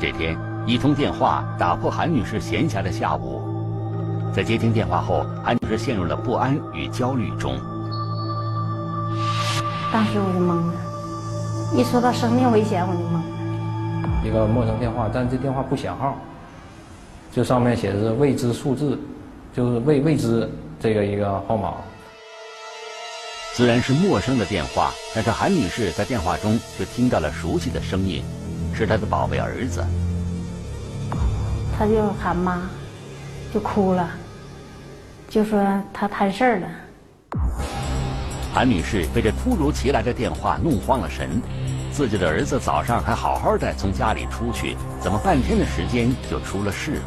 这天，一通电话打破韩女士闲暇的下午。在接听电话后，韩女士陷入了不安与焦虑中。当时我就懵了，一说到生命危险，我就懵了。一个陌生电话，但这电话不显号，就上面写的是未知数字，就是未未知这个一个号码。虽然是陌生的电话，但是韩女士在电话中却听到了熟悉的声音，是他的宝贝儿子。他就喊妈，就哭了，就说他摊事儿了。韩女士被这突如其来的电话弄慌了神，自己的儿子早上还好好的从家里出去，怎么半天的时间就出了事？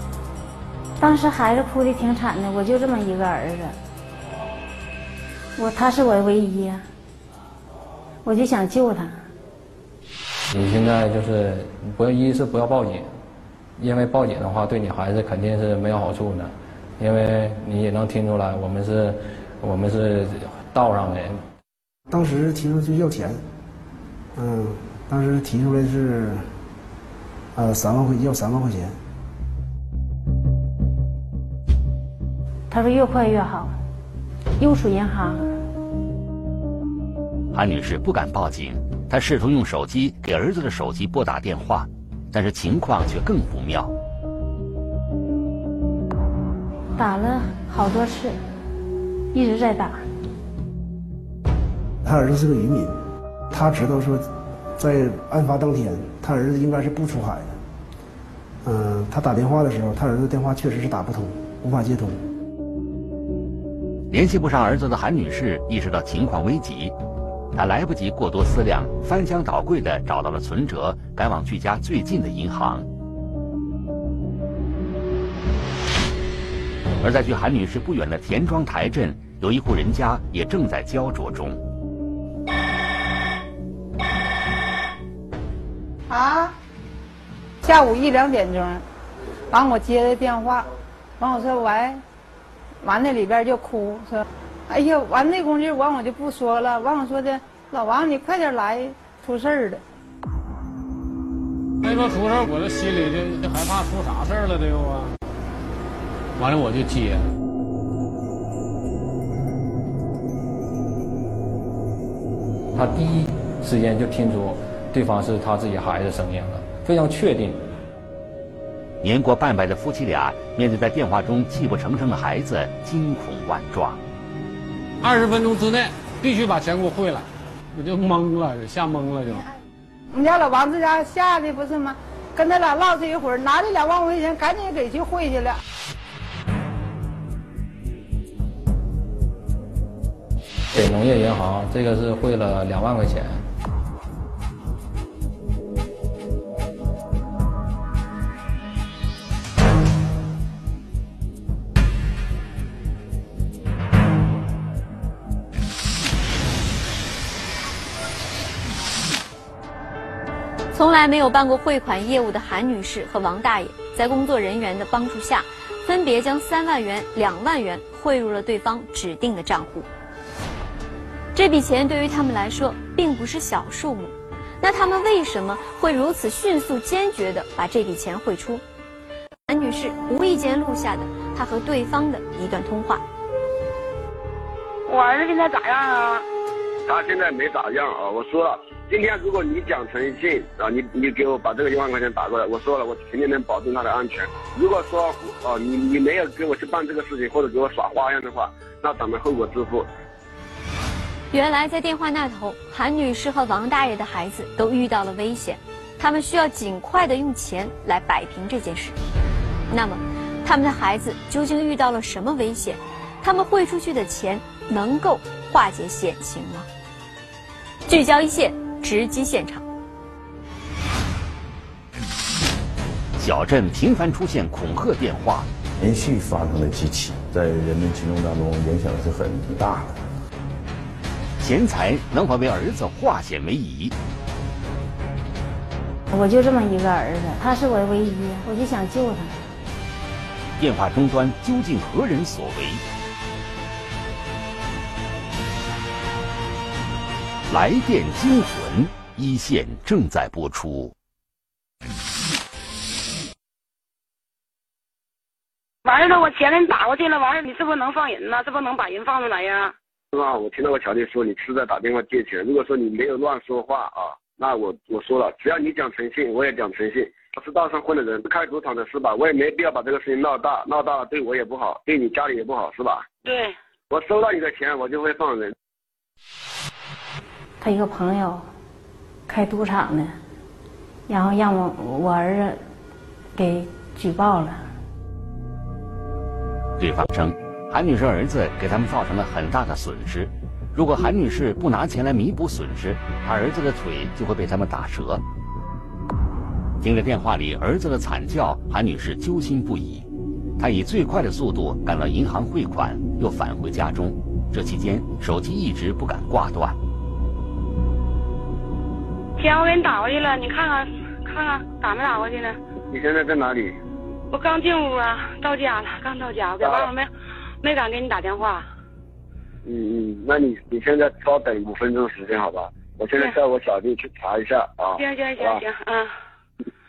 当时孩子哭的挺惨的，我就这么一个儿子。我他是我的唯一呀，我就想救他。你现在就是不要，一是不要报警，因为报警的话对你孩子肯定是没有好处的，因为你也能听出来我们是，我们是道上的人。当时提出去要钱，嗯，当时提出来是，呃，三万块要三万块钱。他说越快越好。又属银行。韩女士不敢报警，她试图用手机给儿子的手机拨打电话，但是情况却更不妙。打了好多次，一直在打。他儿子是个渔民，他知道说，在案发当天，他儿子应该是不出海的。嗯，他打电话的时候，他儿子电话确实是打不通，无法接通。联系不上儿子的韩女士意识到情况危急，他来不及过多思量，翻箱倒柜的找到了存折，赶往距家最近的银行。而在距韩女士不远的田庄台镇，有一户人家也正在焦灼中。啊，下午一两点钟，完我接的电话，完我说喂。完那里边就哭说：“哎呀，完那功夫完我就不说了。完我说的，老王你快点来，出事儿了。”没说出事儿，我这心里就就害怕出啥事儿了这又啊。完了我就接，他第一时间就听出对方是他自己孩子声音了，非常确定。年过半百的夫妻俩面对在电话中泣不成声的孩子，惊恐万状。二十分钟之内必须把钱给我汇来，我就懵了，吓懵了就。我们家老王这家吓的不是吗？跟他俩唠这一会儿，拿这两万块钱赶紧给去汇去了。给农业银行，这个是汇了两万块钱。从来没有办过汇款业务的韩女士和王大爷，在工作人员的帮助下，分别将三万元、两万元汇入了对方指定的账户。这笔钱对于他们来说并不是小数目，那他们为什么会如此迅速、坚决地把这笔钱汇出？韩女士无意间录下的她和对方的一段通话。我儿子现在咋样啊？他现在没咋样啊，我说了。今天如果你讲诚信啊，你你给我把这个一万块钱打过来，我说了，我肯定能保证他的安全。如果说哦，你你没有给我去办这个事情，或者给我耍花样的话，那咱们后果自负。原来在电话那头，韩女士和王大爷的孩子都遇到了危险，他们需要尽快的用钱来摆平这件事。那么，他们的孩子究竟遇到了什么危险？他们汇出去的钱能够化解险情吗？聚焦一线。直击现场。小镇频繁出现恐吓电话，连续发生了几起，在人民群众当中影响是很大的。钱财能否为儿子化险为夷？我就这么一个儿子，他是我的唯一，我就想救他。电话终端究竟何人所为？来电惊魂一线正在播出。完了，我钱你打过去了，完了，你是不是能放人呢？这不能把人放出来呀？是吧？我听到我乔姐说，你是在打电话借钱。如果说你没有乱说话啊，那我我说了，只要你讲诚信，我也讲诚信。是道上混的人，是开赌场的，是吧？我也没必要把这个事情闹大，闹大了对我也不好，对你家里也不好，是吧？对。我收到你的钱，我就会放人。他一个朋友开赌场的，然后让我我儿子给举报了。对方称，韩女士儿子给他们造成了很大的损失，如果韩女士不拿钱来弥补损失，她儿子的腿就会被他们打折。听着电话里儿子的惨叫，韩女士揪心不已。她以最快的速度赶到银行汇款，又返回家中。这期间，手机一直不敢挂断。钱我给你打过去了，你看看，看看打没打过去呢？你现在在哪里？我刚进屋啊，到家了，刚到家，我在外面没没敢给你打电话。嗯嗯，那你你现在稍等五分钟时间好吧？我现在叫我小弟去查一下啊。行行行行，嗯。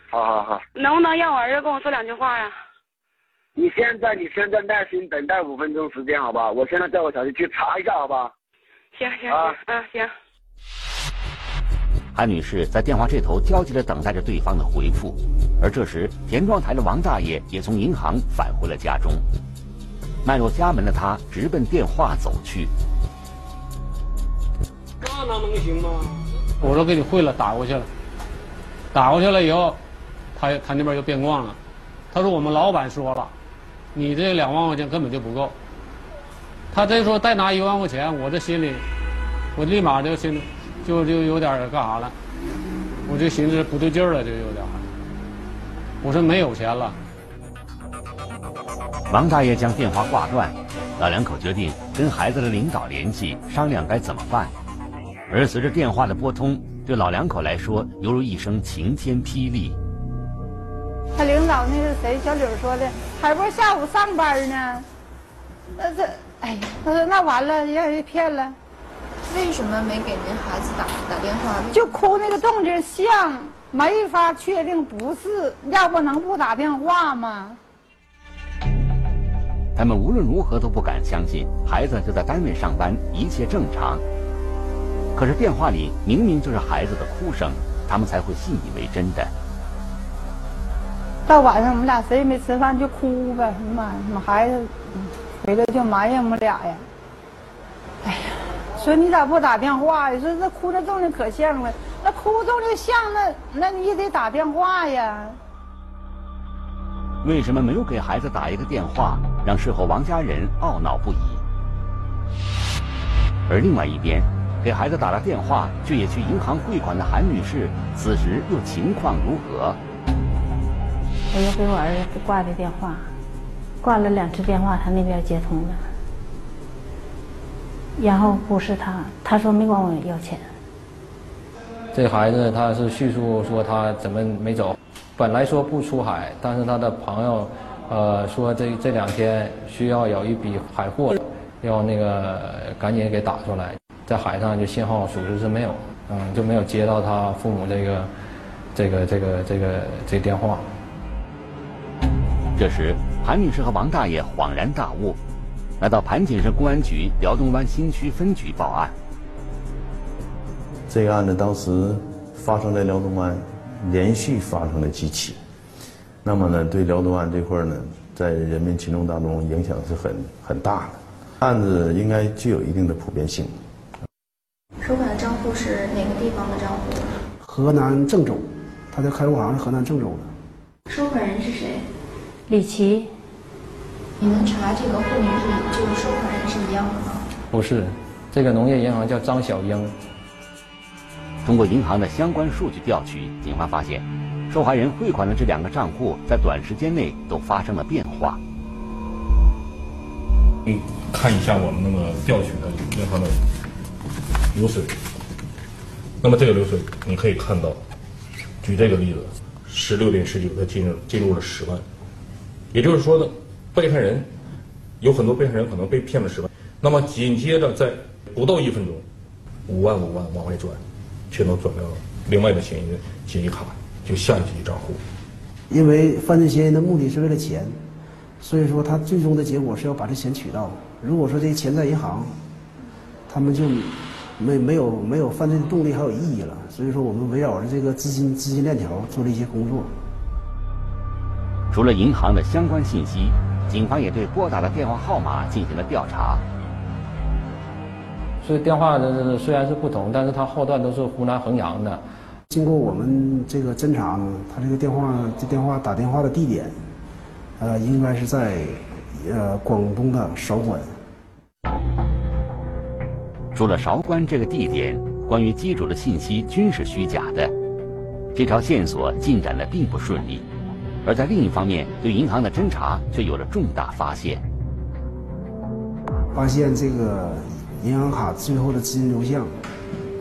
好好好。能不能让我儿子跟我说两句话呀？你现在你现在耐心等待五分钟时间好吧？我现在叫我小弟去查一下好吧？行行行，嗯行。韩女士在电话这头焦急地等待着对方的回复，而这时田庄台的王大爷也从银行返回了家中。迈入家门的他直奔电话走去。那那能行吗？我说给你汇了，打过去了。打过去了以后，他他那边又变卦了。他说我们老板说了，你这两万块钱根本就不够。他再说再拿一万块钱，我这心里，我立马就心里。就就有点干啥了，我就寻思不对劲儿了，就有点。我说没有钱了。王大爷将电话挂断，老两口决定跟孩子的领导联系，商量该怎么办。而随着电话的拨通，对老两口来说犹如一声晴天霹雳。他领导那是谁小柳说的，还不是下午上班呢。那这，哎呀，他说那完了，让人骗了。为什么没给您孩子打打电话？就哭那个动静像，没法确定不是，要不能不打电话吗？他们无论如何都不敢相信孩子就在单位上班，一切正常。可是电话里明明就是孩子的哭声，他们才会信以为真的。到晚上我们俩谁也没吃饭就哭呗，妈呀，我孩子回来就埋怨我们俩呀。说你咋不打电话呀？说这哭的动静可像了，那哭动静像，那那你也得打电话呀。为什么没有给孩子打一个电话，让事后王家人懊恼不已？而另外一边，给孩子打了电话却也去银行汇款的韩女士，此时又情况如何？我又给我儿子挂的电话，挂了两次电话，他那边接通了。然后不是他，他说没管我要钱。这孩子他是叙述说他怎么没走，本来说不出海，但是他的朋友，呃，说这这两天需要有一笔海货，要那个赶紧给打出来，在海上就信号属实是没有，嗯，就没有接到他父母这个，这个这个这个这电话。这时，韩女士和王大爷恍然大悟。来到盘锦市公安局辽东湾新区分局报案。这个案子当时发生在辽东湾，连续发生了几起，那么呢，对辽东湾这块呢，在人民群众当中影响是很很大的。案子应该具有一定的普遍性。收款的账户是哪个地方的账户？河南郑州，他的开户行是河南郑州的。收款人是谁？李琦。你能查这个户名是这个收款人是一样的吗？不是，这个农业银行叫张小英。通过银行的相关数据调取，警方发现，受害人汇款的这两个账户在短时间内都发生了变化。你看一下我们那个调取的银行的流水，那么这个流水你可以看到，举这个例子，十六点十九他进入进入了十万，也就是说呢。被害人有很多被害人可能被骗了十万，那么紧接着在不到一分钟，五万五万往外转，全都转到另外的嫌疑人记忆卡，就下一级账户。因为犯罪嫌疑人的目的是为了钱，所以说他最终的结果是要把这钱取到。如果说这钱在银行，他们就没没有没有犯罪的动力还有意义了。所以说我们围绕着这个资金资金链条做了一些工作。除了银行的相关信息，警方也对拨打的电话号码进行了调查。所以电话的虽然是不同，但是它后段都是湖南衡阳的。经过我们这个侦查呢，他这个电话这电话打电话的地点，呃，应该是在呃广东的韶关。除了韶关这个地点，关于机主的信息均是虚假的，这条线索进展的并不顺利。而在另一方面，对银行的侦查却有了重大发现。发现这个银行卡最后的资金流向，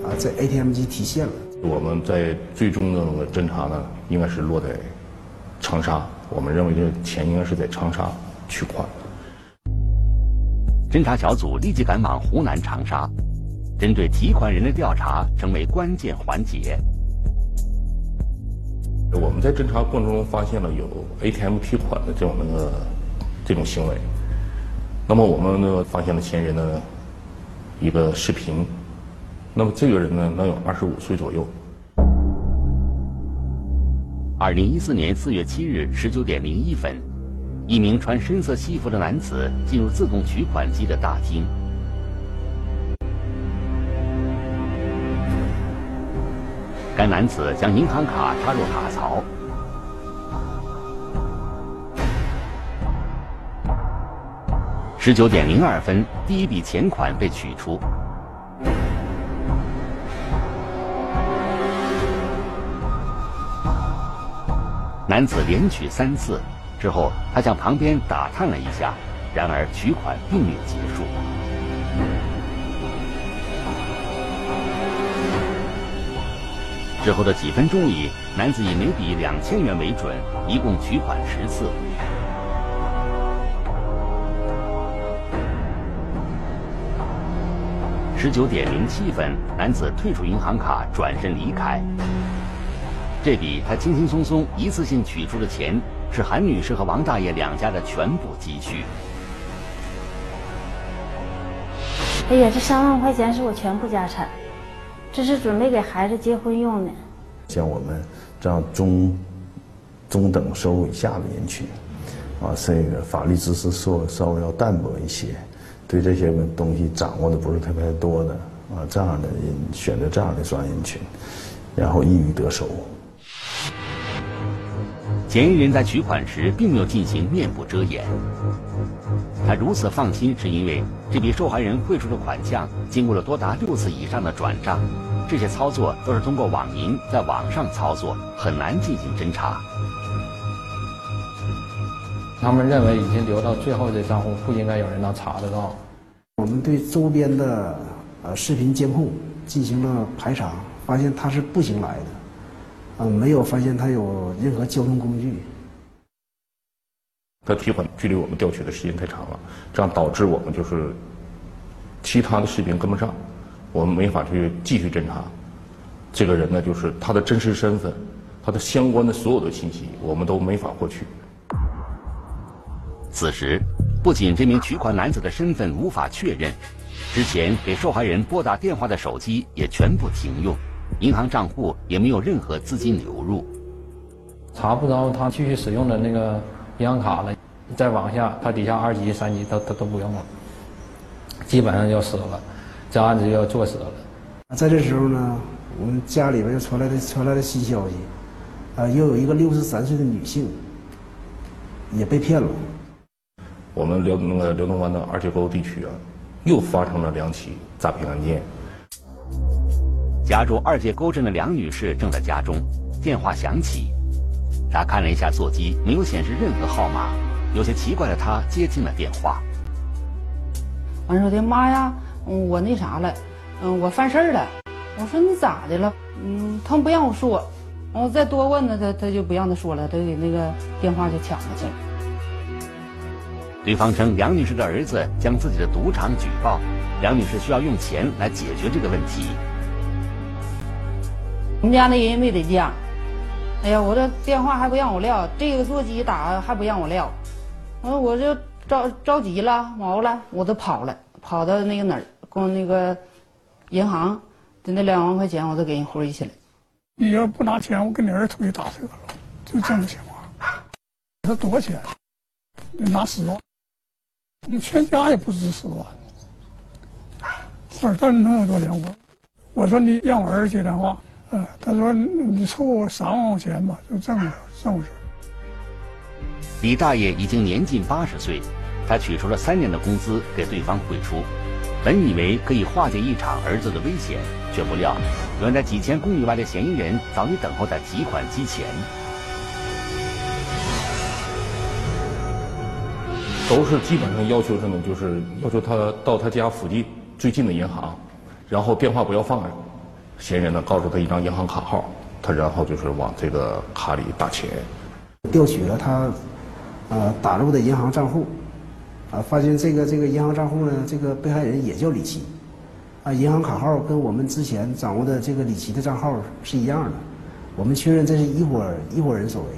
啊，在 ATM 机提现了。我们在最终的那个侦查呢，应该是落在长沙。我们认为这钱应该是在长沙取款。侦查小组立即赶往湖南长沙，针对提款人的调查成为关键环节。我们在侦查过程中发现了有 ATM 提款的这种那个这种行为。那么我们呢发现了嫌疑人的一个视频。那么这个人呢，能有二十五岁左右。二零一四年四月七日十九点零一分，一名穿深色西服的男子进入自动取款机的大厅。该男子将银行卡插入卡槽。十九点零二分，第一笔钱款被取出。男子连取三次，之后他向旁边打探了一下，然而取款并没有结束。之后的几分钟里，男子以每笔两千元为准，一共取款十次。十九点零七分，男子退出银行卡，转身离开。这笔他轻轻松松一次性取出的钱，是韩女士和王大爷两家的全部积蓄。哎呀，这三万块钱是我全部家产，这是准备给孩子结婚用的。像我们这样中中等收入以下的人群，啊，这个法律知识稍稍微要淡薄一些，对这些东西掌握的不是特别多的啊，这样的人选择这样的专业人群，然后易于得手。嫌疑人在取款时并没有进行面部遮掩，他如此放心，是因为这笔受害人汇出的款项经过了多达六次以上的转账，这些操作都是通过网银在网上操作，很难进行侦查。他们认为已经留到最后的账户，不应该有人能查得到。我们对周边的呃视频监控进行了排查，发现他是步行来的。嗯，没有发现他有任何交通工具。他提款距离我们调取的时间太长了，这样导致我们就是其他的视频跟不上，我们没法去继续侦查。这个人呢，就是他的真实身份，他的相关的所有的信息，我们都没法获取。此时，不仅这名取款男子的身份无法确认，之前给受害人拨打电话的手机也全部停用。银行账户也没有任何资金流入，查不着他继续使用的那个银行卡了。再往下，它底下二级、三级他他都不用了，基本上要死了，这案子就要做死了。在这时候呢，我们家里边又传来的传来的新消息，啊，又有一个六十三岁的女性也被骗了。我们辽那个辽东湾的二界沟地区啊，又发生了两起诈骗案件。家住二界沟镇的梁女士正在家中，电话响起，她看了一下座机，没有显示任何号码，有些奇怪的他接听了电话。完说的妈呀，我那啥了，嗯，我犯事儿了。我说你咋的了？嗯，他不让我说，我再多问呢，他他就不让他说了，他给那个电话就抢了去了。对方称梁女士的儿子将自己的赌场举报，梁女士需要用钱来解决这个问题。我们家那人没得家，哎呀，我这电话还不让我撂，这个座机打还不让我撂，完我就着着急了，毛了，我都跑了，跑到那个哪儿，光那个银行的那两万块钱，我都给人汇去了。你要不拿钱，我给你儿子腿打折了，就这种情况。他多少钱？你拿十万，你全家也不值十万。二蛋那么多钱，我我说你让我儿子接电话，嗯，他说你凑我三万块钱吧，就这么这么事。李大爷已经年近八十岁，他取出了三年的工资给对方汇出，本以为可以化解一场儿子的危险，却不料远在几千公里外的嫌疑人早已等候在提款机前。都是基本上要求什么？就是要求他到他家附近最近的银行，然后电话不要放着，嫌疑人呢告诉他一张银行卡号，他然后就是往这个卡里打钱，调取了他。呃，打入的银行账户，啊，发现这个这个银行账户呢，这个被害人也叫李琦，啊，银行卡号跟我们之前掌握的这个李琦的账号是一样的，我们确认这是一伙一伙人所为。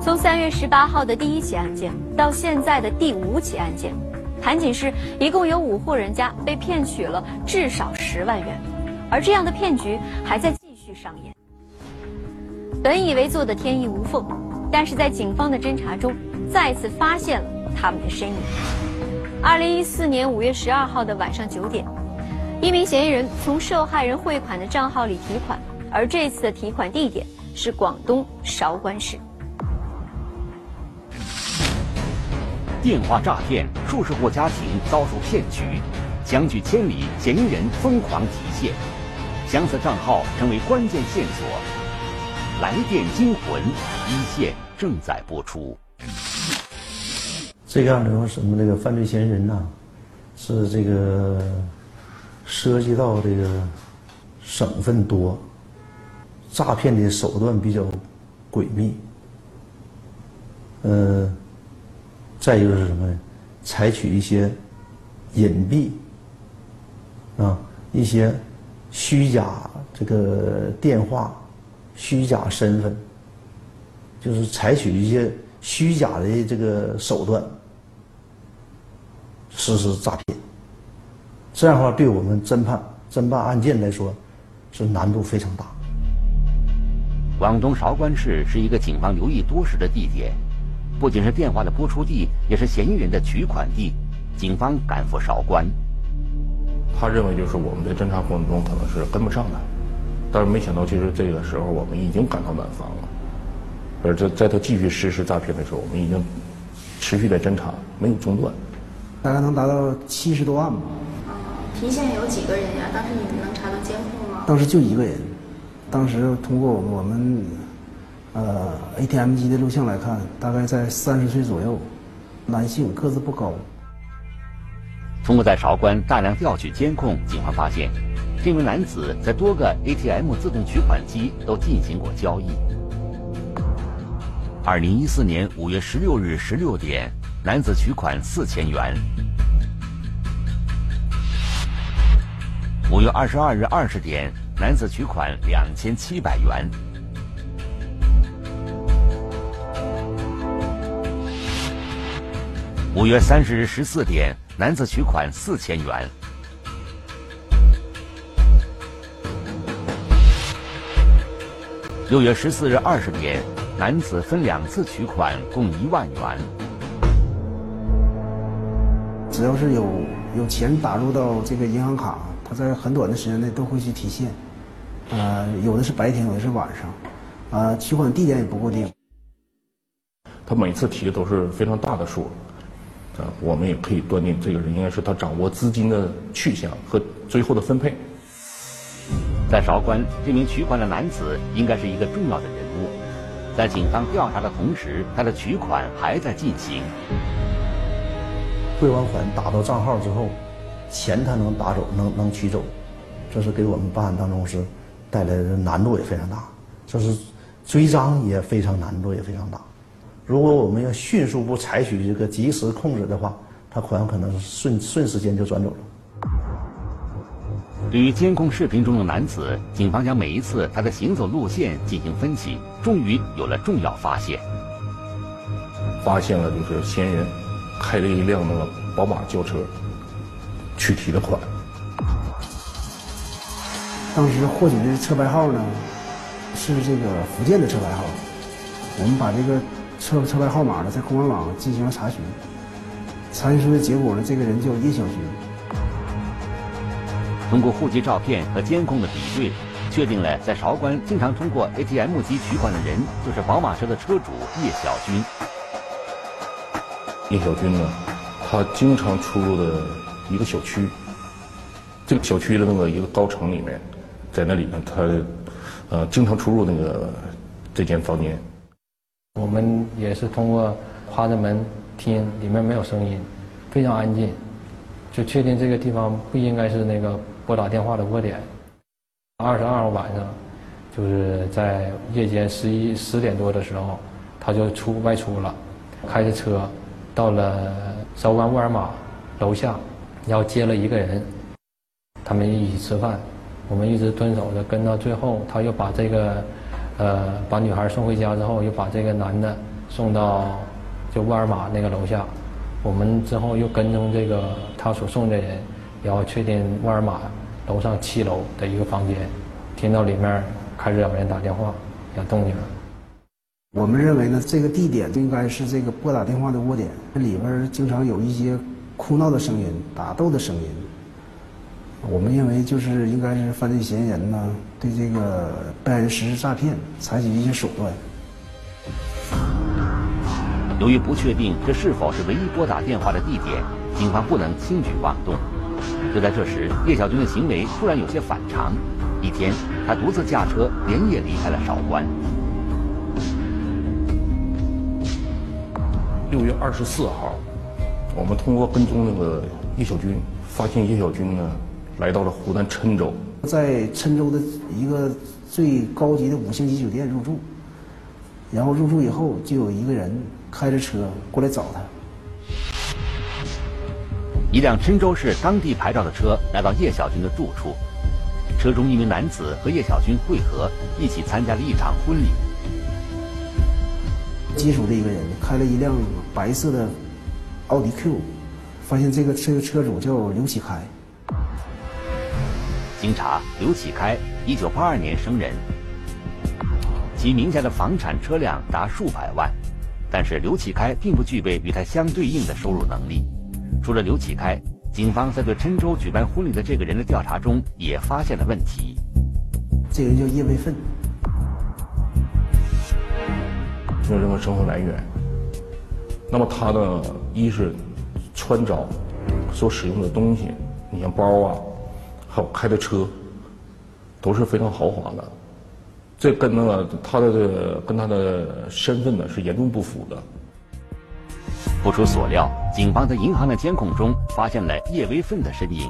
从三月十八号的第一起案件到现在的第五起案件，盘锦市一共有五户人家被骗取了至少十万元，而这样的骗局还在继续。上演。本以为做的天衣无缝，但是在警方的侦查中，再次发现了他们的身影。二零一四年五月十二号的晚上九点，一名嫌疑人从受害人汇款的账号里提款，而这次的提款地点是广东韶关市。电话诈骗，数十户家庭遭受骗局，相距千里，嫌疑人疯狂提现。相似账号成为关键线索，《来电惊魂》一线正在播出。这样的话，什么这个犯罪嫌疑人呢？是这个涉及到这个省份多，诈骗的手段比较诡秘。呃，再一个是什么呢？采取一些隐蔽啊，一些。虚假这个电话，虚假身份，就是采取一些虚假的这个手段实施诈骗。这样的话，对我们侦判侦办案件来说，是难度非常大。广东韶关市是一个警方留意多时的地点，不仅是电话的播出地，也是嫌疑人的取款地。警方赶赴韶关。他认为就是我们在侦查过程中可能是跟不上的，但是没想到，其实这个时候我们已经赶到南方了，而在在他继续实施诈骗的时候，我们已经持续在侦查，没有中断。大概能达到七十多万吧。提现有几个人呀？当时你们能查到监控吗？当时就一个人，当时通过我们呃 ATM 机的录像来看，大概在三十岁左右，男性，个子不高。通过在韶关大量调取监控，警方发现，这名男子在多个 ATM 自动取款机都进行过交易。二零一四年五月十六日十六点，男子取款四千元；五月二十二日二十点，男子取款两千七百元；五月三十日十四点。男子取款四千元。六月十四日二十点，男子分两次取款，共一万元。只要是有有钱打入到这个银行卡，他在很短的时间内都会去提现。呃，有的是白天，有的是晚上。呃，取款地点也不固定。他每次提的都是非常大的数。啊，我们也可以断定，这个人应该是他掌握资金的去向和最后的分配。在韶关，这名取款的男子应该是一个重要的人物。在警方调查的同时，他的取款还在进行。汇完款打到账号之后，钱他能打走，能能取走，这是给我们办案当中是带来的难度也非常大，这是追赃也非常难度也非常大。如果我们要迅速不采取这个及时控制的话，他款可能是瞬瞬时间就转走了。对于监控视频中的男子，警方将每一次他的行走路线进行分析，终于有了重要发现。发现了就是嫌疑人开了一辆那个宝马轿车，去提的款。当时获取的车牌号呢，是这个福建的车牌号。我们把这个车车牌号码呢，在公安网进行了查询，查询出的结果呢，这个人叫叶小军。通过户籍照片和监控的比对，确定了在韶关经常通过 ATM 机取款的人就是宝马车的车主叶小军。叶小军呢，他经常出入的一个小区，这个小区的那个一个高层里面，在那里呢，他呃经常出入那个这间房间。我们也是通过趴着门听，里面没有声音，非常安静，就确定这个地方不应该是那个拨打电话的窝点。二十二号晚上，就是在夜间十一十点多的时候，他就出外出了，开着车到了韶关沃尔玛楼下，然后接了一个人，他们一起吃饭，我们一直蹲守着，跟到最后，他又把这个。呃，把女孩送回家之后，又把这个男的送到就沃尔玛那个楼下。我们之后又跟踪这个他所送的人，然后确定沃尔玛楼上七楼的一个房间，听到里面开始有人打电话，有动静。我们认为呢，这个地点应该是这个拨打电话的窝点，里边经常有一些哭闹的声音、打斗的声音。我们认为就是应该是犯罪嫌疑人呢，对这个被害人实施诈骗，采取一些手段。由于不确定这是否是唯一拨打电话的地点，警方不能轻举妄动。就在这时，叶小军的行为突然有些反常。一天，他独自驾车连夜离开了韶关。六月二十四号，我们通过跟踪那个叶小军，发现叶小军呢。来到了湖南郴州，在郴州的一个最高级的五星级酒店入住，然后入住以后，就有一个人开着车过来找他。一辆郴州市当地牌照的车来到叶小军的住处，车中一名男子和叶小军会合，一起参加了一场婚礼。接触的一个人开了一辆白色的奥迪 Q，发现这个这个车主叫刘启开。经查，刘启开，一九八二年生人，其名下的房产车辆达数百万，但是刘启开并不具备与他相对应的收入能力。除了刘启开，警方在对郴州举办婚礼的这个人的调查中也发现了问题。这个人叫叶卫奋，没有任何生活来源。那么他的一是穿着所使用的东西，你像包啊。还有开的车，都是非常豪华的，这跟那个他的跟他的身份呢是严重不符的。不出所料，警方在银行的监控中发现了叶威奋的身影。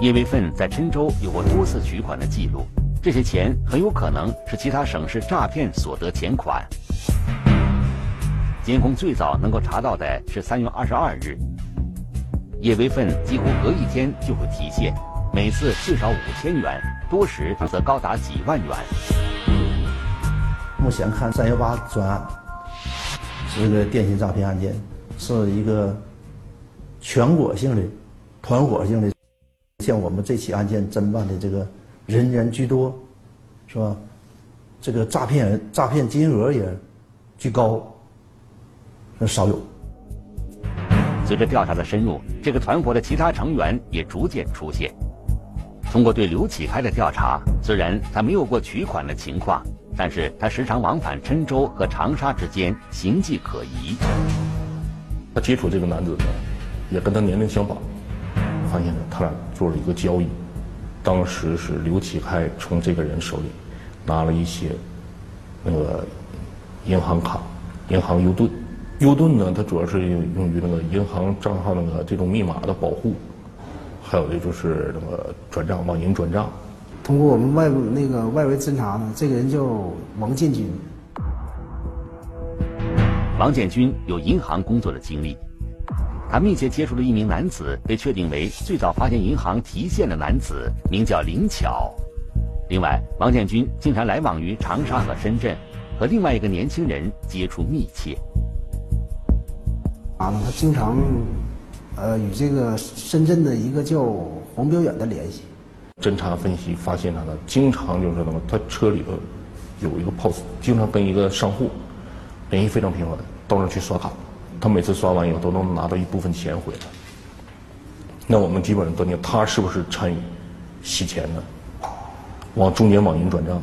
叶威奋在郴州有过多次取款的记录，这些钱很有可能是其他省市诈骗所得钱款。监控最早能够查到的是三月二十二日，叶威奋几乎隔一天就会提现。每次至少五千元，多时则高达几万元。目前看三幺八专案是个电信诈骗案件，是一个全国性的、团伙性的。像我们这起案件侦办的这个人员居多，是吧？这个诈骗、诈骗金额也居高，那少有。随着调查的深入，这个团伙的其他成员也逐渐出现。通过对刘启开的调查，虽然他没有过取款的情况，但是他时常往返郴州和长沙之间，形迹可疑。他接触这个男子呢，也跟他年龄相仿，发现，他俩做了一个交易。当时是刘启开从这个人手里拿了一些那个银行卡、银行 U 盾。U 盾呢，它主要是用于那个银行账号那个这种密码的保护。还有的就是那个转账、网银转账。通过我们外部那个外围侦查呢，这个人叫王建军。王建军有银行工作的经历，他密切接触了一名男子被确定为最早发现银行提现的男子，名叫林巧。另外，王建军经常来往于长沙和深圳，和另外一个年轻人接触密切。啊，他经常，呃，与这个深圳的一个叫黄标远的联系。侦查分析发现他呢，经常就是什么，他车里头有一个 POS，经常跟一个商户联系非常频繁，到那去刷卡。他每次刷完以后都能拿到一部分钱回来。那我们基本上断定他是不是参与洗钱的，往中间网银转账。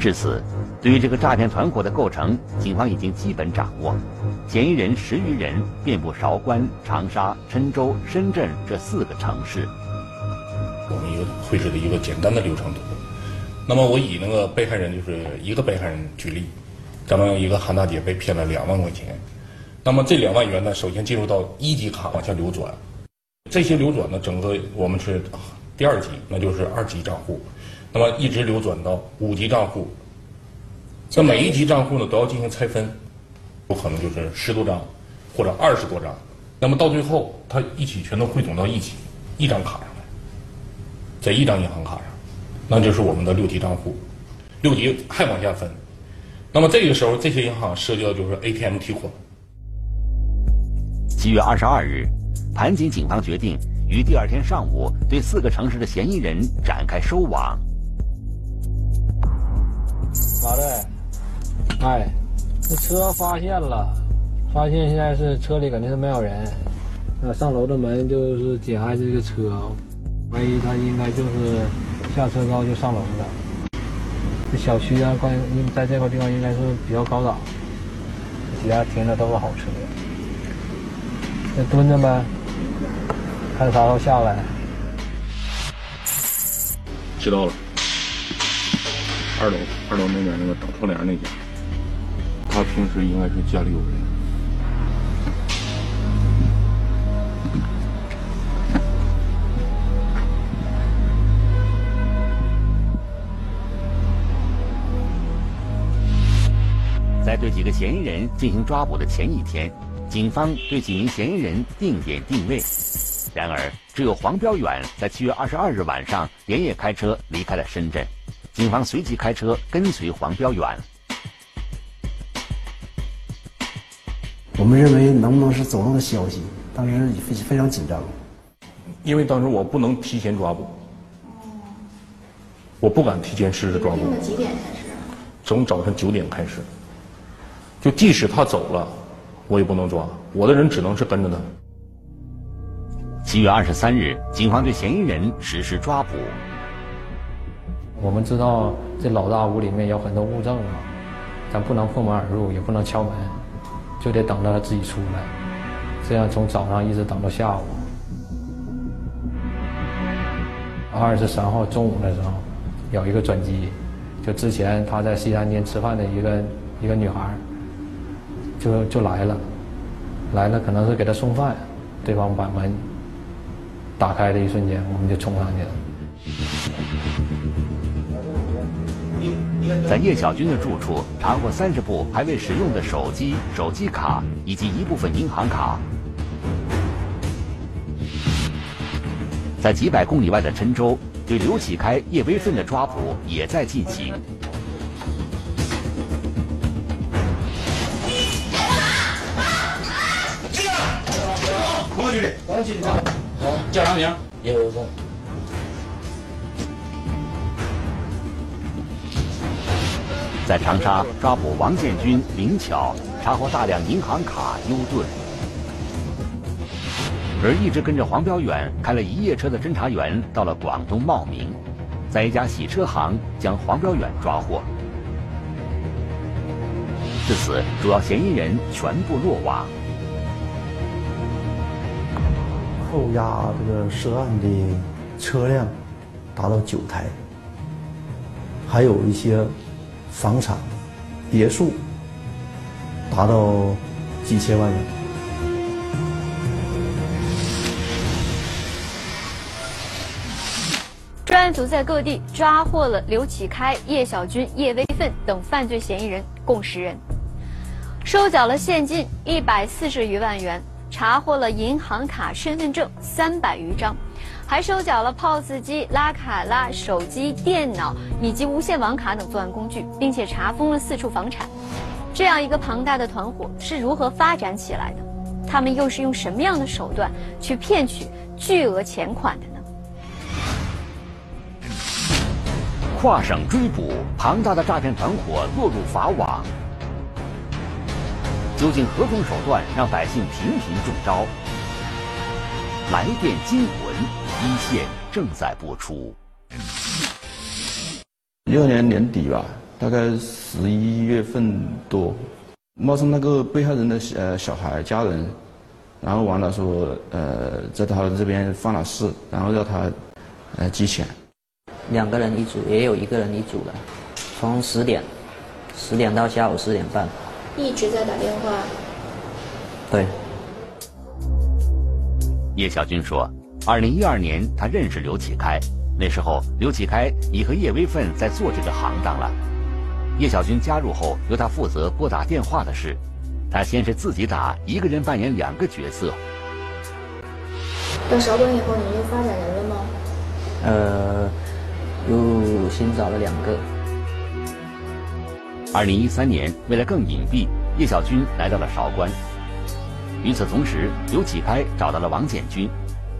至此，对于这个诈骗团伙的构成，警方已经基本掌握。嫌疑人十余人，遍布韶关、长沙、郴州、深圳这四个城市。我们一个绘制的一个简单的流程图。那么我以那个被害人就是一个被害人举例。咱们一个韩大姐被骗了两万块钱，那么这两万元呢，首先进入到一级卡往下流转，这些流转呢，整个我们是第二级，那就是二级账户，那么一直流转到五级账户，那每一级账户呢都要进行拆分，有可能就是十多张或者二十多张，那么到最后它一起全都汇总到一起一张卡上来，在一张银行卡上，那就是我们的六级账户，六级还往下分。那么这个时候，这些银行涉及到就是 ATM 提款。七月二十二日，盘锦警方决定于第二天上午对四个城市的嫌疑人展开收网。马队，哎，这车发现了，发现现在是车里肯定是没有人，那上楼的门就是解开这个车，怀疑他应该就是下车之后就上楼了。这小区啊，关在这块地方应该是比较高档，底下停的都是好车。那蹲着呗，看啥时候下来。知道了，二楼，二楼那边那个挡窗帘那家，他平时应该是家里有人。在对几个嫌疑人进行抓捕的前一天，警方对几名嫌疑人定点定位。然而，只有黄彪远在七月二十二日晚上连夜开车离开了深圳，警方随即开车跟随黄彪远。我们认为能不能是走漏的消息？当时非非常紧张，因为当时我不能提前抓捕，我不敢提前实施抓捕。几点开始？从早晨九点开始。就即使他走了，我也不能抓，我的人只能是跟着他。七月二十三日，警方对嫌疑人实施抓捕。我们知道这老大屋里面有很多物证啊，咱不能破门而入，也不能敲门，就得等着他自己出来。这样从早上一直等到下午。二十三号中午的时候，有一个转机，就之前他在西餐厅吃饭的一个一个女孩。就就来了，来了可能是给他送饭，对方把门打开的一瞬间，我们就冲上去了。在叶小军的住处查获三十部还未使用的手机、手机卡以及一部分银行卡。在几百公里外的郴州，对刘启开、叶威奋的抓捕也在进行。王局长，叫啥名？叶伟峰。在长沙抓捕王建军、林巧，查获大量银行卡、优盾。而一直跟着黄彪远开了一夜车的侦查员，到了广东茂名，在一家洗车行将黄彪远抓获。至此，主要嫌疑人全部落网。扣押这个涉案的车辆达到九台，还有一些房产、别墅达到几千万元。专案组在各地抓获了刘启开、叶小军、叶威奋等犯罪嫌疑人共十人，收缴了现金一百四十余万元。查获了银行卡、身份证三百余张，还收缴了 POS 机、拉卡拉、手机、电脑以及无线网卡等作案工具，并且查封了四处房产。这样一个庞大的团伙是如何发展起来的？他们又是用什么样的手段去骗取巨额钱款的呢？跨省追捕，庞大的诈骗团伙落入法网。究竟何种手段让百姓频频中招？来电惊魂，一线正在播出。六年年底吧，大概十一月份多，冒充那个被害人的呃小孩家人，然后完了说呃在他这边犯了事，然后要他呃寄钱。两个人一组，也有一个人一组的，从十点，十点到下午四点半。一直在打电话。对。叶小军说，二零一二年他认识刘启开，那时候刘启开已和叶微奋在做这个行当了。叶小军加入后，由他负责拨打电话的事。他先是自己打，一个人扮演两个角色。到韶关以后，你又发展人了吗？呃。又新找了两个。二零一三年，为了更隐蔽，叶小军来到了韶关。与此同时，刘启开找到了王建军，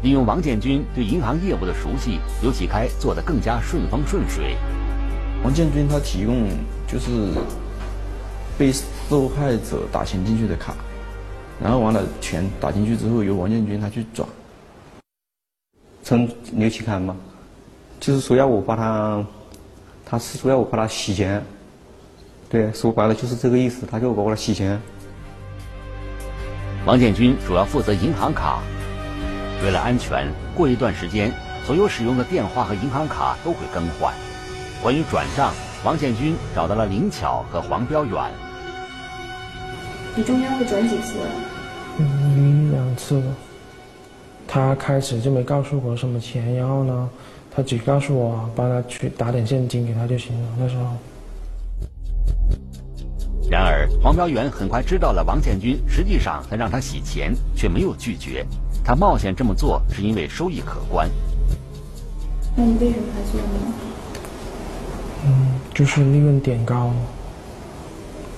利用王建军对银行业务的熟悉，刘启开做得更加顺风顺水。王建军他提供就是被受害者打钱进去的卡，然后完了钱打进去之后，由王建军他去转。从刘启开吗？就是说要我把他，他是说要我把他洗钱，对，说白了就是这个意思，他就把我洗钱。王建军主要负责银行卡，为了安全，过一段时间，所有使用的电话和银行卡都会更换。关于转账，王建军找到了林巧和黄彪远。你中间会转几次？嗯，两次。他开始就没告诉我什么钱，然后呢？他只告诉我帮他去打点现金给他就行了。那时候，然而黄标元很快知道了王建军实际上在让他洗钱，却没有拒绝。他冒险这么做是因为收益可观。那你为什么还做呢？嗯，就是利润点高。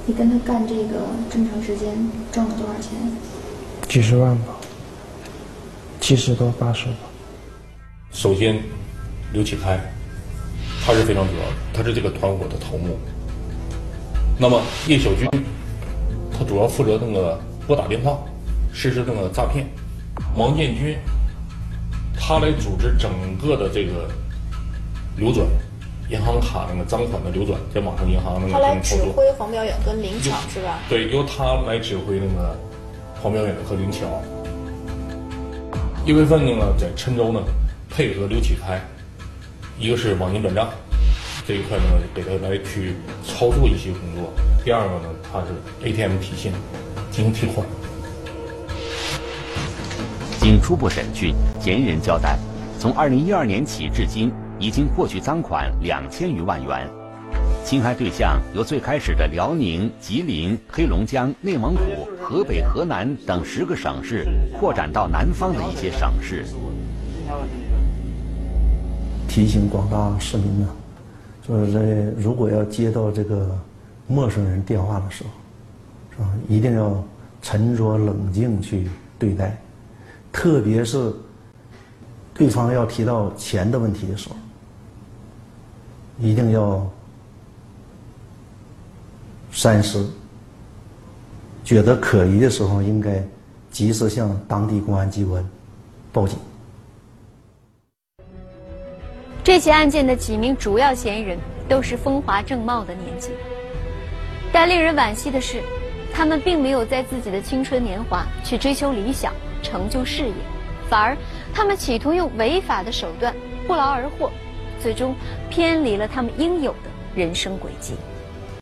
你跟他干这个这么长时间，赚了多少钱？几十万吧，七十多八十吧。首先。刘启开，他是非常主要的，他是这个团伙的头目。那么叶小军，他主要负责那个拨打电话，实施那个诈骗。王建军，他来组织整个的这个流转，银行卡那个赃款的流转，在网上银行那个他来指挥黄表远跟林巧是吧？对，由他来指挥那个黄表远和林巧。一月份呢，在郴州呢，配合刘启开。一个是网银转账这一块呢，给他来去操作一些工作；第二个呢，他是 ATM 提现进行替换。经初步审讯，嫌疑人交代，从二零一二年起至今，已经获取赃款两千余万元。侵害对象由最开始的辽宁、吉林、黑龙江、内蒙古、河北、河南等十个省市，扩展到南方的一些省市。提醒广大市民呢，就是在如果要接到这个陌生人电话的时候，是吧？一定要沉着冷静去对待，特别是对方要提到钱的问题的时候，一定要三思。觉得可疑的时候，应该及时向当地公安机关报警。这起案件的几名主要嫌疑人都是风华正茂的年纪，但令人惋惜的是，他们并没有在自己的青春年华去追求理想、成就事业，反而他们企图用违法的手段不劳而获，最终偏离了他们应有的人生轨迹。